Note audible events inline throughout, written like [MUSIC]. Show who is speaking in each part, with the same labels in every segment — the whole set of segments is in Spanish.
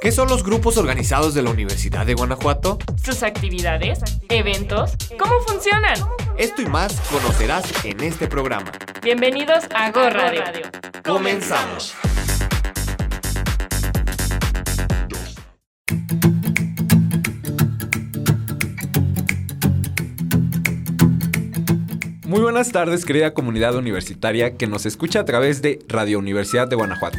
Speaker 1: ¿Qué son los grupos organizados de la Universidad de Guanajuato?
Speaker 2: Sus actividades, eventos, ¿cómo funcionan?
Speaker 1: Esto y más conocerás en este programa.
Speaker 2: Bienvenidos a Go Radio.
Speaker 1: Comenzamos. Muy buenas tardes, querida comunidad universitaria que nos escucha a través de Radio Universidad de Guanajuato.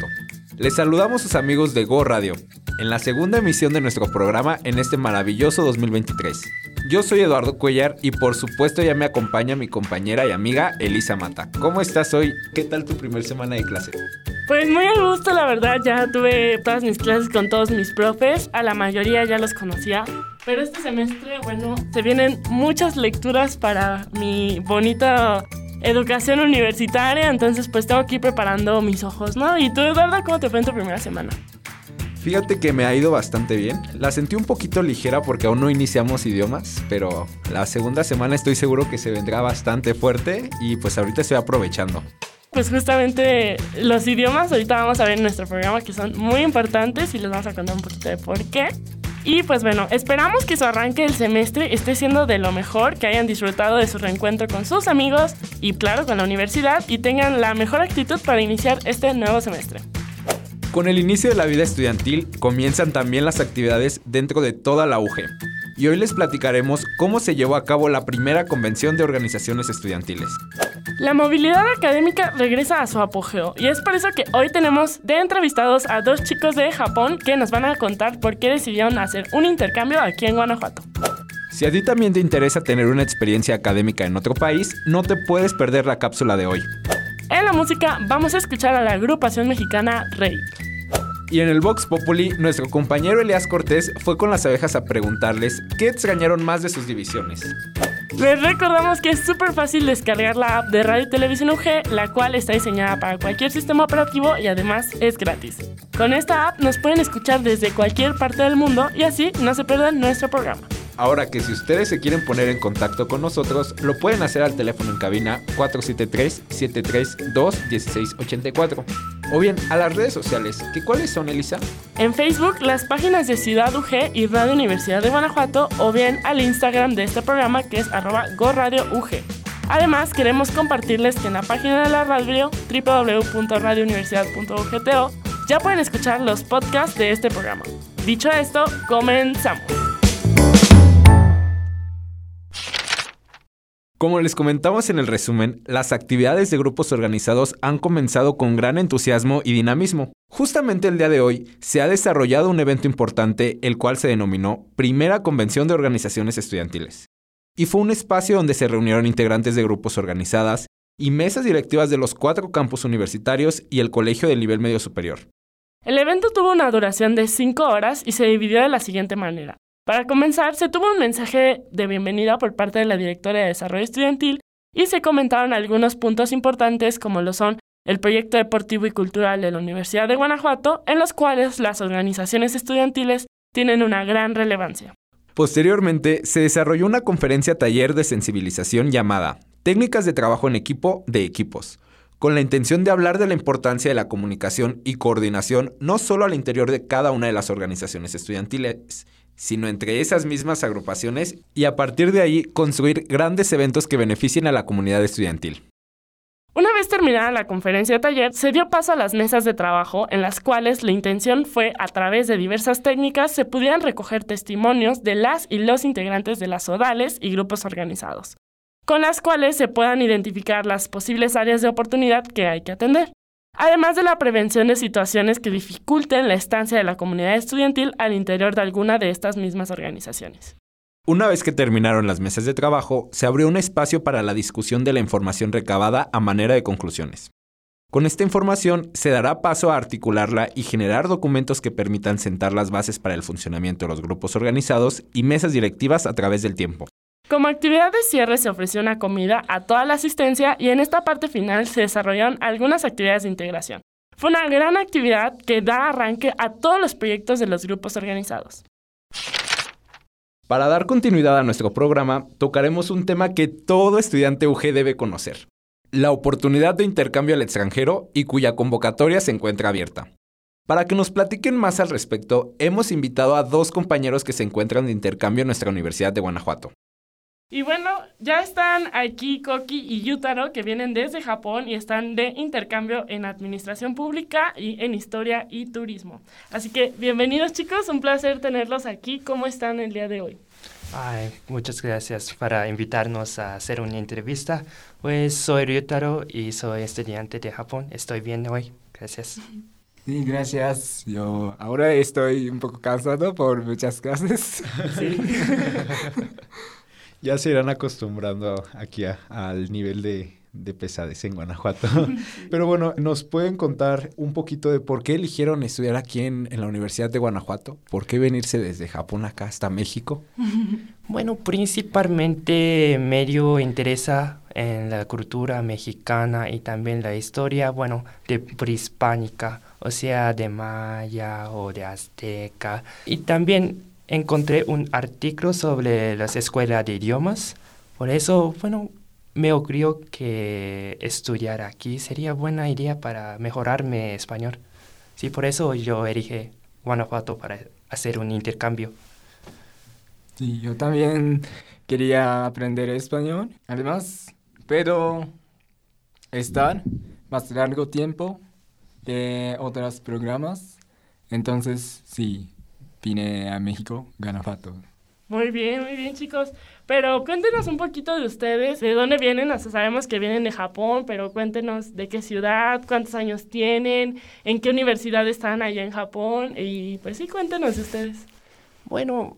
Speaker 1: Les saludamos sus amigos de Go Radio, en la segunda emisión de nuestro programa en este maravilloso 2023. Yo soy Eduardo Cuellar y por supuesto ya me acompaña mi compañera y amiga Elisa Mata. ¿Cómo estás hoy? ¿Qué tal tu primer semana de clase?
Speaker 2: Pues muy a gusto, la verdad. Ya tuve todas mis clases con todos mis profes. A la mayoría ya los conocía. Pero este semestre, bueno, se vienen muchas lecturas para mi bonita educación universitaria, entonces pues tengo que ir preparando mis ojos, ¿no? ¿Y tú, Eduardo, cómo te fue en tu primera semana?
Speaker 1: Fíjate que me ha ido bastante bien. La sentí un poquito ligera porque aún no iniciamos idiomas, pero la segunda semana estoy seguro que se vendrá bastante fuerte y pues ahorita estoy aprovechando.
Speaker 2: Pues justamente los idiomas, ahorita vamos a ver en nuestro programa que son muy importantes y les vamos a contar un poquito de por qué. Y pues bueno, esperamos que su arranque del semestre esté siendo de lo mejor, que hayan disfrutado de su reencuentro con sus amigos y claro con la universidad y tengan la mejor actitud para iniciar este nuevo semestre.
Speaker 1: Con el inicio de la vida estudiantil comienzan también las actividades dentro de toda la UG. Y hoy les platicaremos cómo se llevó a cabo la primera convención de organizaciones estudiantiles.
Speaker 2: La movilidad académica regresa a su apogeo y es por eso que hoy tenemos de entrevistados a dos chicos de Japón que nos van a contar por qué decidieron hacer un intercambio aquí en Guanajuato.
Speaker 1: Si a ti también te interesa tener una experiencia académica en otro país, no te puedes perder la cápsula de hoy.
Speaker 2: En la música vamos a escuchar a la agrupación mexicana Rey.
Speaker 1: Y en el Vox Populi, nuestro compañero Elias Cortés fue con las abejas a preguntarles qué extrañaron más de sus divisiones.
Speaker 2: Les recordamos que es súper fácil descargar la app de Radio y Televisión UG, la cual está diseñada para cualquier sistema operativo y además es gratis. Con esta app nos pueden escuchar desde cualquier parte del mundo y así no se pierdan nuestro programa.
Speaker 1: Ahora que si ustedes se quieren poner en contacto con nosotros, lo pueden hacer al teléfono en cabina 473-732-1684. O bien a las redes sociales, ¿qué cuáles son, Elisa?
Speaker 2: En Facebook, las páginas de Ciudad UG y Radio Universidad de Guanajuato, o bien al Instagram de este programa que es arroba. Además, queremos compartirles que en la página de la radio www.radiouniversidad.ugto ya pueden escuchar los podcasts de este programa. Dicho esto, comenzamos.
Speaker 1: Como les comentamos en el resumen, las actividades de grupos organizados han comenzado con gran entusiasmo y dinamismo. Justamente el día de hoy se ha desarrollado un evento importante, el cual se denominó Primera Convención de Organizaciones Estudiantiles. Y fue un espacio donde se reunieron integrantes de grupos organizadas y mesas directivas de los cuatro campus universitarios y el colegio del nivel medio superior.
Speaker 2: El evento tuvo una duración de cinco horas y se dividió de la siguiente manera. Para comenzar, se tuvo un mensaje de bienvenida por parte de la directora de Desarrollo Estudiantil y se comentaron algunos puntos importantes como lo son el proyecto deportivo y cultural de la Universidad de Guanajuato, en los cuales las organizaciones estudiantiles tienen una gran relevancia.
Speaker 1: Posteriormente, se desarrolló una conferencia taller de sensibilización llamada Técnicas de trabajo en equipo de equipos, con la intención de hablar de la importancia de la comunicación y coordinación no solo al interior de cada una de las organizaciones estudiantiles, sino entre esas mismas agrupaciones y a partir de ahí construir grandes eventos que beneficien a la comunidad estudiantil.
Speaker 2: Una vez terminada la conferencia de taller, se dio paso a las mesas de trabajo en las cuales la intención fue, a través de diversas técnicas, se pudieran recoger testimonios de las y los integrantes de las ODALES y grupos organizados, con las cuales se puedan identificar las posibles áreas de oportunidad que hay que atender además de la prevención de situaciones que dificulten la estancia de la comunidad estudiantil al interior de alguna de estas mismas organizaciones.
Speaker 1: Una vez que terminaron las mesas de trabajo, se abrió un espacio para la discusión de la información recabada a manera de conclusiones. Con esta información se dará paso a articularla y generar documentos que permitan sentar las bases para el funcionamiento de los grupos organizados y mesas directivas a través del tiempo.
Speaker 2: Como actividad de cierre se ofreció una comida a toda la asistencia y en esta parte final se desarrollaron algunas actividades de integración. Fue una gran actividad que da arranque a todos los proyectos de los grupos organizados.
Speaker 1: Para dar continuidad a nuestro programa, tocaremos un tema que todo estudiante UG debe conocer, la oportunidad de intercambio al extranjero y cuya convocatoria se encuentra abierta. Para que nos platiquen más al respecto, hemos invitado a dos compañeros que se encuentran de intercambio en nuestra Universidad de Guanajuato.
Speaker 2: Y bueno, ya están aquí Koki y Yutaro, que vienen desde Japón y están de intercambio en Administración Pública y en Historia y Turismo. Así que bienvenidos chicos, un placer tenerlos aquí. ¿Cómo están el día de hoy?
Speaker 3: Ay, muchas gracias para invitarnos a hacer una entrevista. Pues soy Ryutaro y soy estudiante de Japón. Estoy bien hoy. Gracias.
Speaker 4: Sí, gracias. Yo ahora estoy un poco cansado por muchas clases.
Speaker 2: Sí. [LAUGHS]
Speaker 1: Ya se irán acostumbrando aquí al nivel de, de pesadez en Guanajuato. [LAUGHS] Pero bueno, ¿nos pueden contar un poquito de por qué eligieron estudiar aquí en, en, la Universidad de Guanajuato? ¿Por qué venirse desde Japón acá hasta México? [LAUGHS]
Speaker 3: Bueno, principalmente me interesa en la cultura mexicana y también la historia, bueno, de prehispánica, o sea, de maya o de azteca. Y también encontré un artículo sobre las escuelas de idiomas. Por eso, bueno, me ocurrió que estudiar aquí sería buena idea para mejorar mi español. Sí, por eso yo elige Guanajuato para hacer un intercambio.
Speaker 4: Sí, yo también quería aprender español. Además, pero estar más largo tiempo de otros programas. Entonces, sí, vine a México, Ganafato.
Speaker 2: Muy bien, muy bien, chicos. Pero cuéntenos un poquito de ustedes, de dónde vienen. O sea, sabemos que vienen de Japón, pero cuéntenos de qué ciudad, cuántos años tienen, en qué universidad están allá en Japón. Y pues sí, cuéntenos de ustedes.
Speaker 3: Bueno,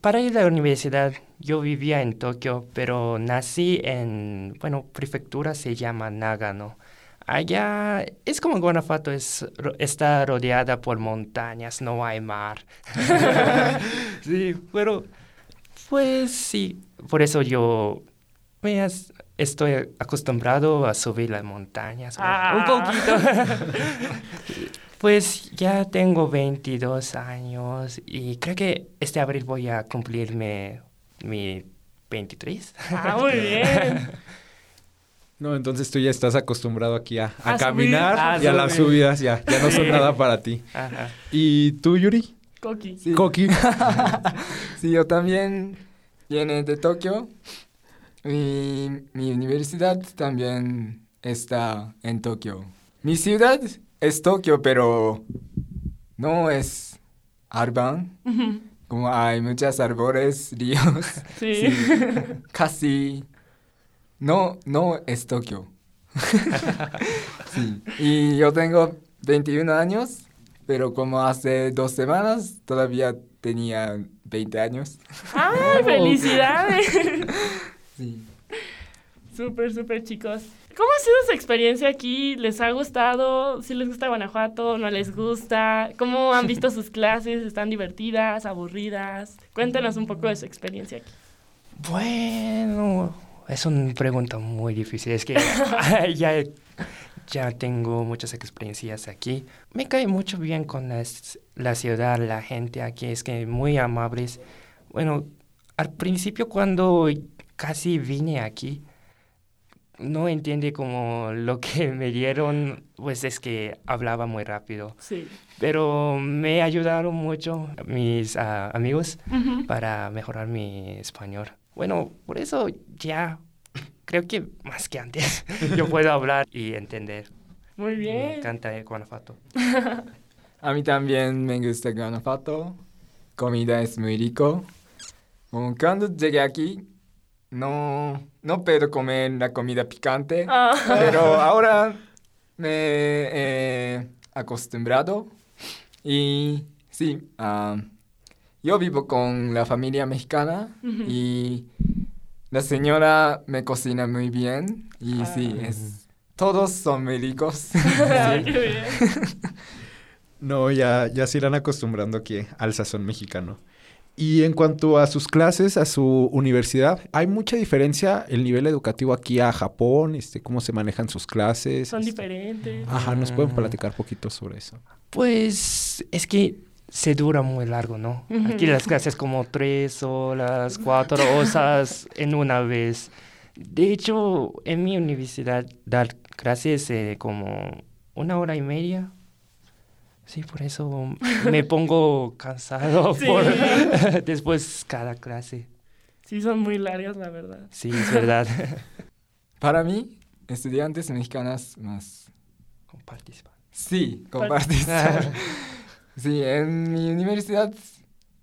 Speaker 3: para ir a la universidad, yo vivía en Tokio, pero nací en, bueno, prefectura se llama Nagano. Allá es como Guanajuato, es, está rodeada por montañas, no hay mar. [LAUGHS] sí, pero pues sí, por eso yo pues, estoy acostumbrado a subir las montañas.
Speaker 2: Ah.
Speaker 3: Un poquito. [LAUGHS] pues ya tengo 22 años y creo que este abril voy a cumplirme mi 23.
Speaker 2: Ah, muy bien. [LAUGHS]
Speaker 1: No, entonces tú ya estás acostumbrado aquí a, a,
Speaker 2: A
Speaker 1: caminar
Speaker 2: subir.
Speaker 1: y a
Speaker 3: A
Speaker 1: las subidas, ya, ya no son nada para ti.
Speaker 3: Ajá.
Speaker 1: ¿Y tú, Yuri?
Speaker 2: Koki.
Speaker 4: Sí.
Speaker 1: Koki. [LAUGHS]
Speaker 4: Sí, yo también viene de Tokio. Y mi universidad también está en Tokio. Mi ciudad es Tokio, pero no es urban. Como hay muchos árboles, ríos.
Speaker 2: Sí.
Speaker 4: Sí. [LAUGHS] Casi no, no es Tokio. [LAUGHS] sí. Y yo tengo 21 años, pero como hace dos semanas todavía tenía 20 años.
Speaker 2: ¡Ay, [LAUGHS] felicidades! [LAUGHS]
Speaker 4: Sí.
Speaker 2: súper, súper, chicos. ¿Cómo ha sido su experiencia aquí? ¿Les ha gustado? ¿Si les gusta Guanajuato? ¿No les gusta? ¿Cómo han visto sus clases? ¿Están divertidas? ¿Aburridas? Cuéntenos un poco de su experiencia aquí.
Speaker 3: Bueno, es una pregunta muy difícil. Es que [LAUGHS] [LAUGHS] ya, ya tengo muchas experiencias aquí. Me cae mucho bien con las- la ciudad, la gente aquí, es que muy amables. Bueno, al principio cuando casi vine aquí, no entiende como lo que [LAUGHS] me dieron, pues es que hablaba muy rápido.
Speaker 2: Sí.
Speaker 3: Pero me ayudaron mucho mis ah, amigos para mejorar mi español. Bueno, por eso ya creo que más que antes [LAUGHS] yo puedo hablar y entender.
Speaker 2: Muy
Speaker 3: Me
Speaker 2: bien.
Speaker 3: encanta el Guanajuato. [LAUGHS]
Speaker 4: A mí también me gusta Guanajuato. Comida es muy rico. Cuando llegué aquí, no, no puedo comer la comida picante.
Speaker 2: Ah. [LAUGHS]
Speaker 4: Pero ahora me he acostumbrado. Y sí, ah, yo vivo con la familia mexicana y la señora me cocina muy bien. Y sí, es, todos son [LAUGHS]
Speaker 2: bien. [LAUGHS]
Speaker 1: No, ya, ya se irán acostumbrando aquí al sazón mexicano. Y en cuanto a sus clases, a su universidad, ¿hay mucha diferencia el nivel educativo aquí a Japón? Este, ¿Cómo se manejan sus clases?
Speaker 2: Son
Speaker 1: Este,
Speaker 2: diferentes.
Speaker 1: Ajá, ¿nos pueden
Speaker 3: Ah.
Speaker 1: platicar poquito sobre eso?
Speaker 3: Pues es que se dura muy largo, ¿no?
Speaker 2: Ujú.
Speaker 3: Aquí las clases como tres horas, cuatro horas [LAUGHS] en una vez. De hecho, en mi universidad dar clases eh, como una hora y media. Sí, por eso me [LAUGHS] pongo cansado
Speaker 2: Sí.
Speaker 3: por [LAUGHS] después cada clase.
Speaker 2: Sí, son muy largas, la verdad.
Speaker 3: Sí, es verdad.
Speaker 4: Para mí, estudiantes mexicanas más...
Speaker 3: Con participar.
Speaker 4: Sí, compartir. Sí, en mi universidad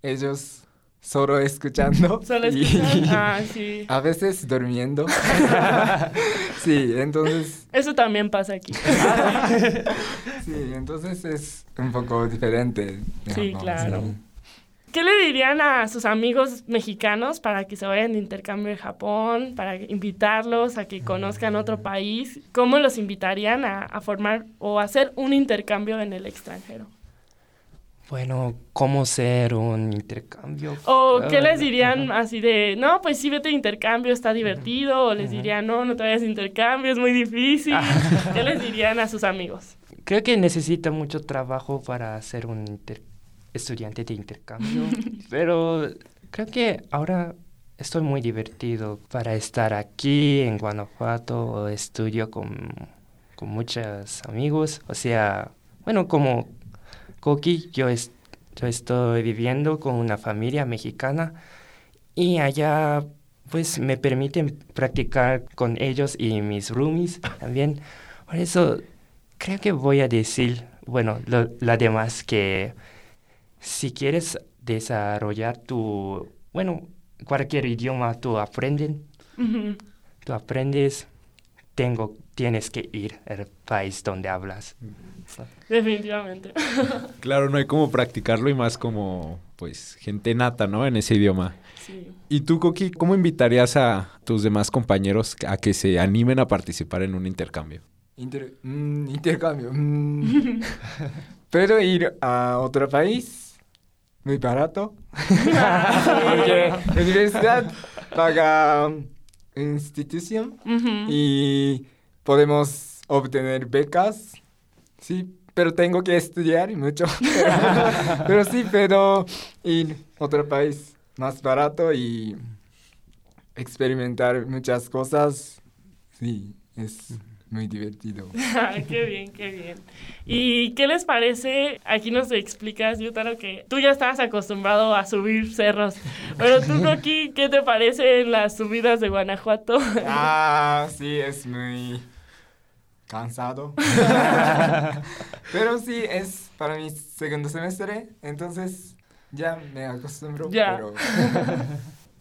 Speaker 4: ellos solo escuchando. [LAUGHS]
Speaker 2: Solo
Speaker 4: y
Speaker 2: escuchan. Ah, sí.
Speaker 4: A veces durmiendo. [LAUGHS] sí, entonces,
Speaker 2: Eso también pasa aquí. [LAUGHS]
Speaker 4: sí, entonces es un poco diferente.
Speaker 2: Sí, claro.
Speaker 4: sí.
Speaker 2: ¿Qué le dirían a sus amigos mexicanos para que se vayan de intercambio de Japón, para invitarlos a que conozcan otro país? ¿Cómo los invitarían a, a formar o hacer un intercambio en el extranjero?
Speaker 3: Bueno, ¿cómo ser un intercambio?
Speaker 2: ¿O qué
Speaker 3: Ah,
Speaker 2: les dirían así de, no, pues sí, vete de intercambio, está divertido? ¿O les
Speaker 3: Ajá.
Speaker 2: dirían, no, no te vayas de intercambio, es muy difícil? ¿Qué les dirían a sus amigos?
Speaker 3: Creo que necesita mucho trabajo para ser un inter- estudiante de intercambio, [LAUGHS] pero creo que ahora estoy muy divertido para estar aquí en Guanajuato, estudio con, con muchos amigos, o sea, bueno, como Koki, yo, es- yo estoy viviendo con una familia mexicana y allá pues me permiten practicar con ellos y mis roomies también. Por eso creo que voy a decir, bueno, lo, la demás que si quieres desarrollar tu, bueno, cualquier idioma tú aprenden,
Speaker 2: Ujú.
Speaker 3: tú aprendes, tengo, tienes que ir al país donde hablas.
Speaker 2: Definitivamente. [LAUGHS]
Speaker 1: Claro, no hay como practicarlo y más como, pues, gente nata, ¿no? En ese idioma.
Speaker 2: Sí.
Speaker 1: ¿Y tú, Koki, cómo invitarías a tus demás compañeros a que se animen a participar en un intercambio?
Speaker 4: Inter- mm, intercambio. mm. [LAUGHS] Pero ir a otro país, muy barato. [LAUGHS] Porque la universidad paga institución y podemos obtener becas. Sí, pero tengo que estudiar mucho. Pero, [LAUGHS] pero sí, pero ir a otro país más barato y experimentar muchas cosas, sí, es muy divertido. [LAUGHS]
Speaker 2: Qué bien, qué bien. ¿Y qué les parece? Aquí nos explicas, Yutaro, que tú ya estabas acostumbrado a subir cerros. Pero tú, [LAUGHS] Koki, ¿qué te parece las subidas de Guanajuato?
Speaker 4: Ah, [LAUGHS] sí, es muy cansado. Pero sí, es para mi segundo semestre, entonces ya me acostumbro.
Speaker 2: Ya.
Speaker 4: Pero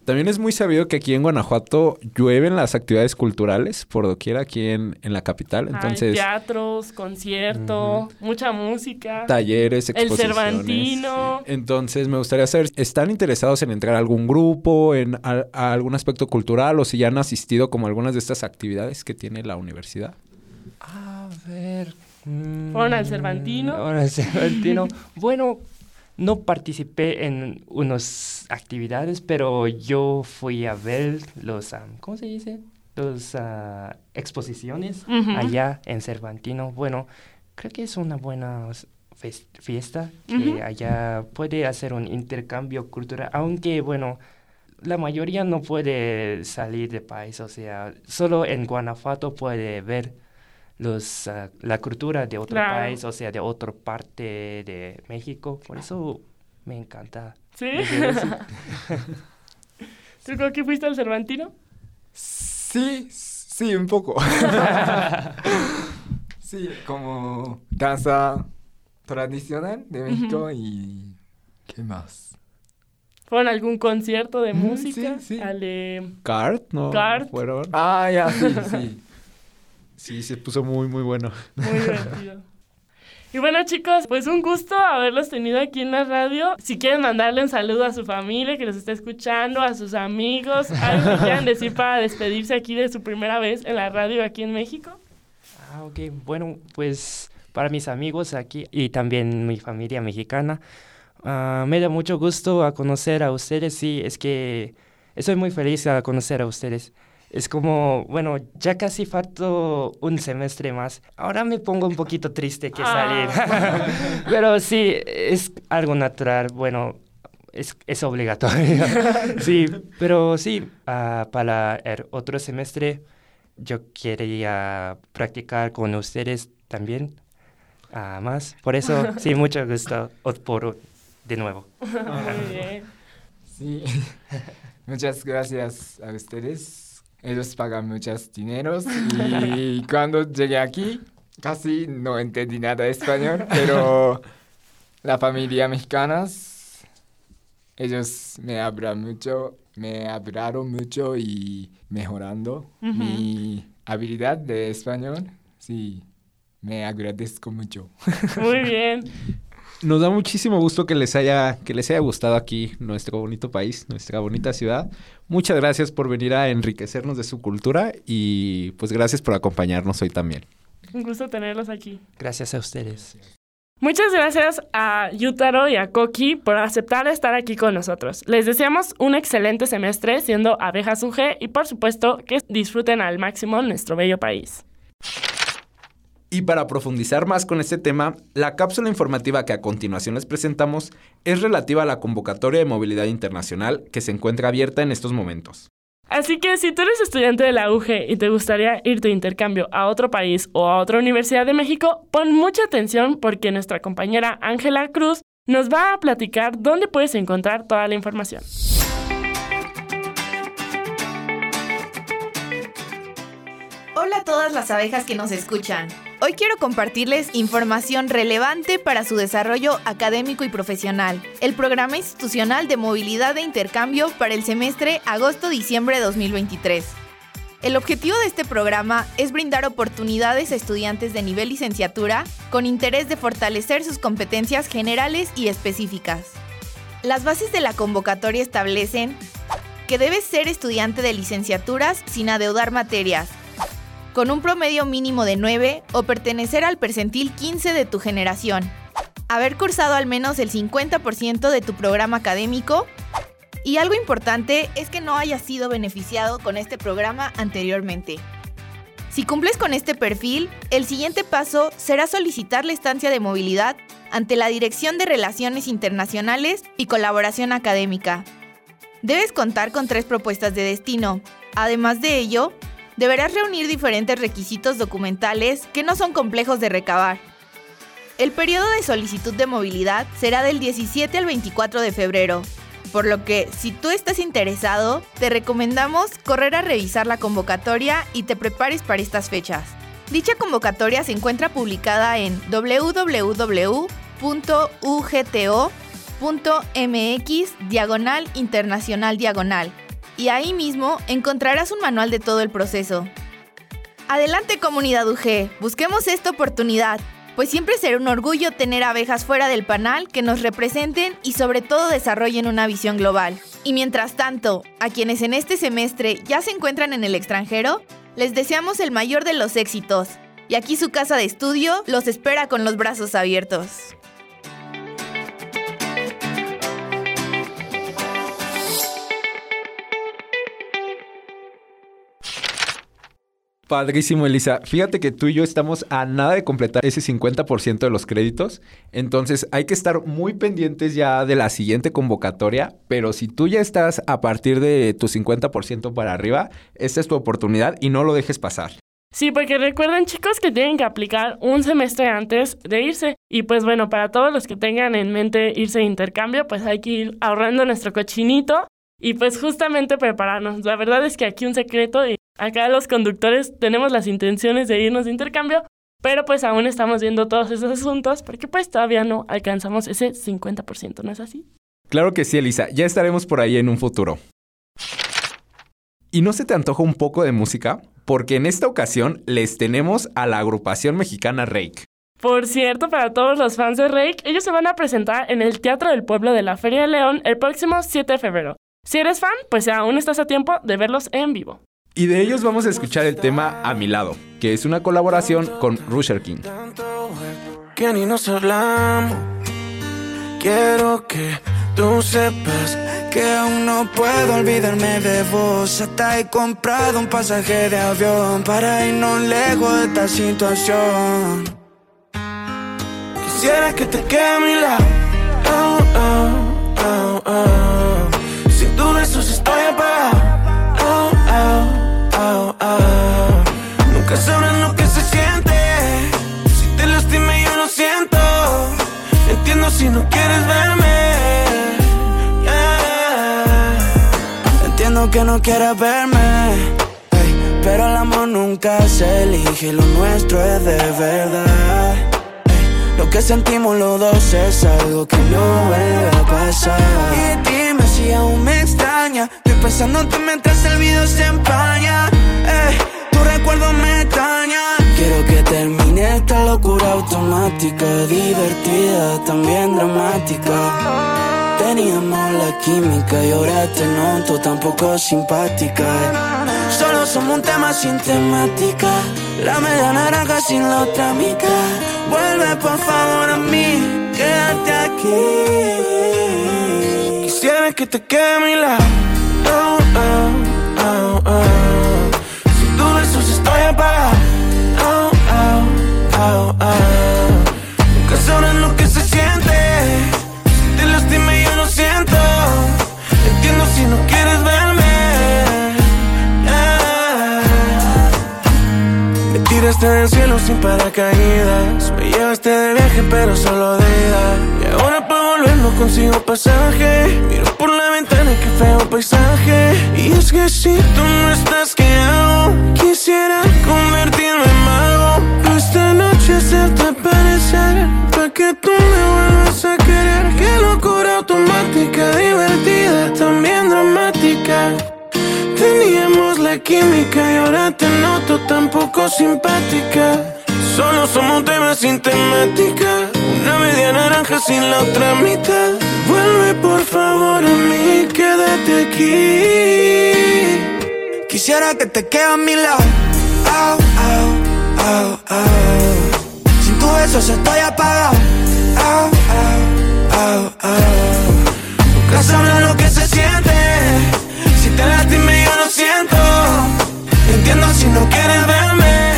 Speaker 1: También es muy sabido que aquí en Guanajuato llueven las actividades culturales por doquier aquí en, en la capital.
Speaker 2: Hay
Speaker 1: Entonces,
Speaker 2: teatros, concierto, mucha música.
Speaker 1: talleres,
Speaker 2: El
Speaker 1: exposiciones.
Speaker 2: Cervantino.
Speaker 1: Entonces, me gustaría saber, ¿están interesados en entrar a algún grupo, en a- a algún aspecto cultural o si ya han asistido como a algunas de estas actividades que tiene la universidad?
Speaker 3: A ver. mm,
Speaker 2: ¿Fueron al Cervantino?
Speaker 3: fueron al Cervantino. [LAUGHS] bueno, no participé en unas actividades, pero yo fui a ver los, ah, ¿cómo se dice? Los ah, exposiciones allá en Cervantino. Bueno, creo que es una buena fiesta que allá puede hacer un intercambio cultural, aunque bueno, la mayoría no puede salir de país, o sea, solo en Guanajuato puede ver los, ah, la cultura de otro
Speaker 2: Claro.
Speaker 3: país, o sea, de otra parte de México. Por eso me encanta.
Speaker 2: ¿Sí? [LAUGHS] ¿Tú, Koki, fuiste al Cervantino?
Speaker 4: sí, sí, un poco. [LAUGHS] sí, como danza tradicional de México y ¿qué más?
Speaker 2: ¿Fueron a algún concierto de
Speaker 4: Mm,
Speaker 2: música?
Speaker 4: sí, sí.
Speaker 2: Al de...
Speaker 1: ¿Cart? ¿No?
Speaker 2: Cart.
Speaker 1: ¿Fueron?
Speaker 4: Ah, ya, sí, sí.
Speaker 1: Sí, se puso muy, muy bueno.
Speaker 2: Muy divertido. Y bueno, chicos, pues un gusto haberlos tenido aquí en la radio. Si quieren mandarle un saludo a su familia que los está escuchando, a sus amigos, algo que quieran decir para despedirse aquí de su primera vez en la radio aquí en México.
Speaker 3: Ah, ok. Bueno, pues para mis amigos aquí y también mi familia mexicana, ah, me da mucho gusto a conocer a ustedes. Sí, es que estoy muy feliz a conocer a ustedes. Es como, bueno, ya casi falto un semestre más. Ahora me pongo un poquito triste que salir.
Speaker 2: Ah. [LAUGHS]
Speaker 3: Pero sí, es algo natural. Bueno, es, es obligatorio. [LAUGHS] sí, pero sí, ah, para el otro semestre yo quería practicar con ustedes también. ah, más. Por eso, sí, [LAUGHS] mucho gusto por de nuevo.
Speaker 2: Muy bien.
Speaker 4: Sí, muchas gracias a ustedes. Ellos pagan muchos dineros [LAUGHS] y cuando llegué aquí casi no entendí nada de español, pero [LAUGHS] la familia mexicana, ellos me hablan mucho, me hablaron mucho y mejorando mi habilidad de español. Sí, me agradezco mucho.
Speaker 2: Muy bien. [LAUGHS]
Speaker 1: Nos da muchísimo gusto que les haya que les haya gustado aquí nuestro bonito país, nuestra bonita ciudad. Muchas gracias por venir a enriquecernos de su cultura y pues gracias por acompañarnos hoy también.
Speaker 2: Un gusto tenerlos aquí.
Speaker 3: Gracias a ustedes.
Speaker 2: Muchas gracias a Yutaro y a Koki por aceptar estar aquí con nosotros. Les deseamos un excelente semestre siendo abejas UG y por supuesto que disfruten al máximo nuestro bello país.
Speaker 1: Y para profundizar más con este tema, la cápsula informativa que a continuación les presentamos es relativa a la convocatoria de movilidad internacional que se encuentra abierta en estos momentos.
Speaker 2: Así que si tú eres estudiante de la UG y te gustaría ir de intercambio a otro país o a otra universidad de México, pon mucha atención porque nuestra compañera Ángela Cruz nos va a platicar dónde puedes encontrar toda la información.
Speaker 5: Hola a todas las abejas que nos escuchan. Hoy quiero compartirles información relevante para su desarrollo académico y profesional. El Programa Institucional de Movilidad de Intercambio para el semestre agosto-diciembre de 2023. El objetivo de este programa es brindar oportunidades a estudiantes de nivel licenciatura con interés de fortalecer sus competencias generales y específicas. Las bases de la convocatoria establecen que debes ser estudiante de licenciaturas sin adeudar materias, con un promedio mínimo de 9 o pertenecer al percentil 15 de tu generación, haber cursado al menos el 50% de tu programa académico y algo importante es que no hayas sido beneficiado con este programa anteriormente. Si cumples con este perfil, el siguiente paso será solicitar la estancia de movilidad ante la Dirección de Relaciones Internacionales y Colaboración Académica. Debes contar con tres propuestas de destino. Además de ello, deberás reunir diferentes requisitos documentales que no son complejos de recabar. El periodo de solicitud de movilidad será del 17 al 24 de febrero, por lo que si tú estás interesado, te recomendamos correr a revisar la convocatoria y te prepares para estas fechas. Dicha convocatoria se encuentra publicada en www.ugto.mx diagonal internacional diagonal y ahí mismo encontrarás un manual de todo el proceso. Adelante comunidad UG, busquemos esta oportunidad, pues siempre será un orgullo tener abejas fuera del panal que nos representen y sobre todo desarrollen una visión global. Y mientras tanto, a quienes en este semestre ya se encuentran en el extranjero, les deseamos el mayor de los éxitos. Y aquí su casa de estudio los espera con los brazos abiertos.
Speaker 1: Padrísimo, Elisa. Fíjate que tú y yo estamos a nada de completar ese 50% de los créditos. Entonces hay que estar muy pendientes ya de la siguiente convocatoria. Pero si tú ya estás a partir de tu 50% para arriba, esta es tu oportunidad y no lo dejes pasar.
Speaker 2: Sí, porque recuerden chicos que tienen que aplicar un semestre antes de irse. Y pues bueno, para todos los que tengan en mente irse de intercambio, pues hay que ir ahorrando nuestro cochinito y pues justamente prepararnos. La verdad es que aquí un secreto acá los conductores tenemos las intenciones de irnos de intercambio, pero pues aún estamos viendo todos esos asuntos porque pues todavía no alcanzamos ese 50%, ¿no es así?
Speaker 1: Claro que sí, Elisa, ya estaremos por ahí en un futuro. ¿Y no se te antoja un poco de música? Porque en esta ocasión les tenemos a la agrupación mexicana Rake.
Speaker 2: Por cierto, para todos los fans de Rake, ellos se van a presentar en el Teatro del Pueblo de la Feria de León el próximo 7 de febrero. Si eres fan, pues aún estás a tiempo de verlos en vivo.
Speaker 1: Y de ellos vamos a escuchar el tema A mi lado, que es una colaboración con Rusher King.
Speaker 6: Que ni nos hablamos. Quiero que tú sepas que aún no puedo olvidarme de vos. Hasta he comprado un pasaje de avión para irnos lejos de esta situación. Quisiera que te quede a mi lado. Oh, oh, oh, oh. Sin tu besos estoy apagado. Nunca sabrán lo que se siente. Si te lastimé, yo no siento. no quieres verme. Entiendo que no quieras verme. pero el amor nunca se elige, lo nuestro es de verdad. lo que sentimos los dos es algo que no vuelve a pasar. Aún me extraña. Estoy pensándote mientras el video se empaña. tu recuerdo me extraña. Quiero que termine esta locura automática, divertida, también dramática. Teníamos la química y ahora te noto tampoco simpática. Solo somos un tema sin temática. La media naranja sin la otra mitad. Vuelve por favor a mí, quédate aquí. Quisiera que te quede a mi lado. Oh, oh, oh, Tiraste del cielo sin paracaídas. Me llevaste de viaje, pero solo de ida. Y ahora para volver no consigo pasaje. Miro por la ventana qué feo paisaje. Y es que si tú no estás, ¿qué hago? Quisiera convertirme en mago. Esta noche hacerte aparecer. Pa' que tú me vuelvas a querer. Qué locura automática, divertida, Química y ahora te noto tan poco simpática. Solo somos un tema sin temática. Una media naranja sin la otra mitad. Vuelve por favor a mí, quédate aquí. Quisiera que te quede a mi lado. Au, au, au. Sin tu besos estoy apagado. Nunca sabrás lo que se siente. Yo no siento. Entiendo si no quieres verme.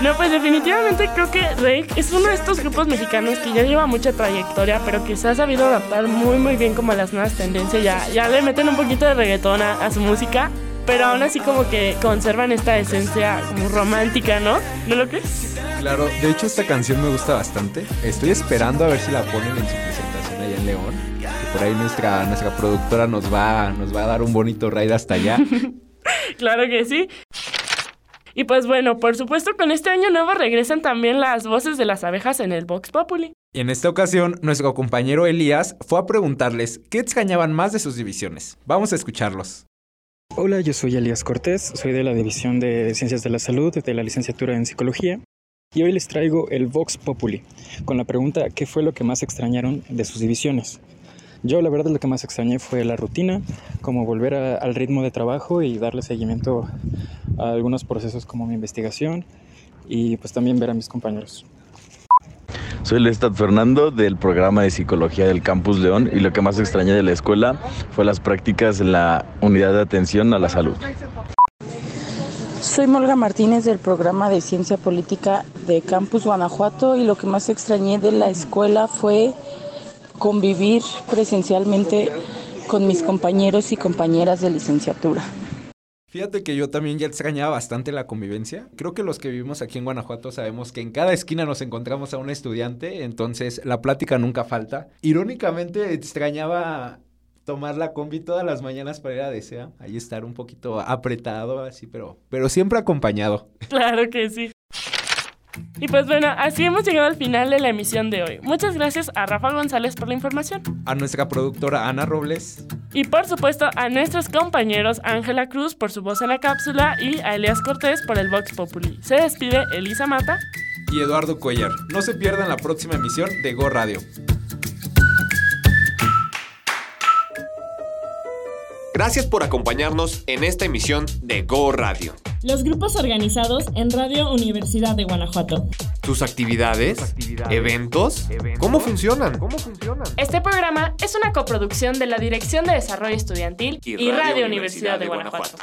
Speaker 2: No, pues definitivamente creo que Rake es uno de estos grupos mexicanos que ya lleva mucha trayectoria, pero que se ha sabido adaptar muy muy bien como a las nuevas tendencias. Ya, ya le meten un poquito de reggaetón a, a su música, pero aún así como que conservan esta esencia como romántica, ¿no? ¿No lo crees?
Speaker 1: Claro, de hecho esta canción me gusta bastante. Estoy esperando a ver si la ponen en su presentación allá en León. Por ahí nuestra, nuestra productora nos va, nos va a dar un bonito raid hasta allá. [LAUGHS]
Speaker 2: claro que sí. Y pues bueno, por supuesto con este año nuevo regresan también las voces de las abejas en el Vox Populi.
Speaker 1: Y en esta ocasión, nuestro compañero Elías fue a preguntarles qué extrañaban más de sus divisiones. Vamos a escucharlos.
Speaker 7: Hola, yo soy Elías Cortés, soy de la División de Ciencias de la Salud de la licenciatura en Psicología y hoy les traigo el Vox Populi con la pregunta ¿qué fue lo que más extrañaron de sus divisiones? Yo la verdad lo que más extrañé fue la rutina, como volver a, al ritmo de trabajo y darle seguimiento a algunos procesos como mi investigación y pues también ver a mis compañeros.
Speaker 8: Soy Lestat Fernando del programa de psicología del Campus León y lo que más extrañé de la escuela fue las prácticas en la unidad de atención a la salud.
Speaker 9: Soy Molga Martínez del programa de ciencia política de Campus Guanajuato y lo que más extrañé de la escuela fue convivir presencialmente con mis compañeros y compañeras de licenciatura.
Speaker 1: Fíjate que yo también ya extrañaba bastante la convivencia. Creo que los que vivimos aquí en Guanajuato sabemos que en cada esquina nos encontramos a un estudiante, entonces la plática nunca falta. Irónicamente extrañaba tomar la combi todas las mañanas para ir a Desea, ahí estar un poquito apretado así, pero pero siempre acompañado.
Speaker 2: Claro que sí. Y pues bueno, así hemos llegado al final de la emisión de hoy. Muchas gracias a Rafa González por la información.
Speaker 1: A nuestra productora Ana Robles.
Speaker 2: Y por supuesto a nuestros compañeros Ángela Cruz por su voz en la cápsula y a Elias Cortés por el Vox Populi. Se despide Elisa Mata
Speaker 1: y Eduardo Cuellar. No se pierdan la próxima emisión de Go Radio.
Speaker 10: Gracias por acompañarnos en esta emisión de Go Radio.
Speaker 11: Los grupos organizados en Radio Universidad de Guanajuato.
Speaker 10: ¿Tus actividades? ¿Eventos? ¿Cómo funcionan?
Speaker 2: Este programa es una coproducción de la Dirección de Desarrollo Estudiantil y, Radio, Universidad, de Guanajuato.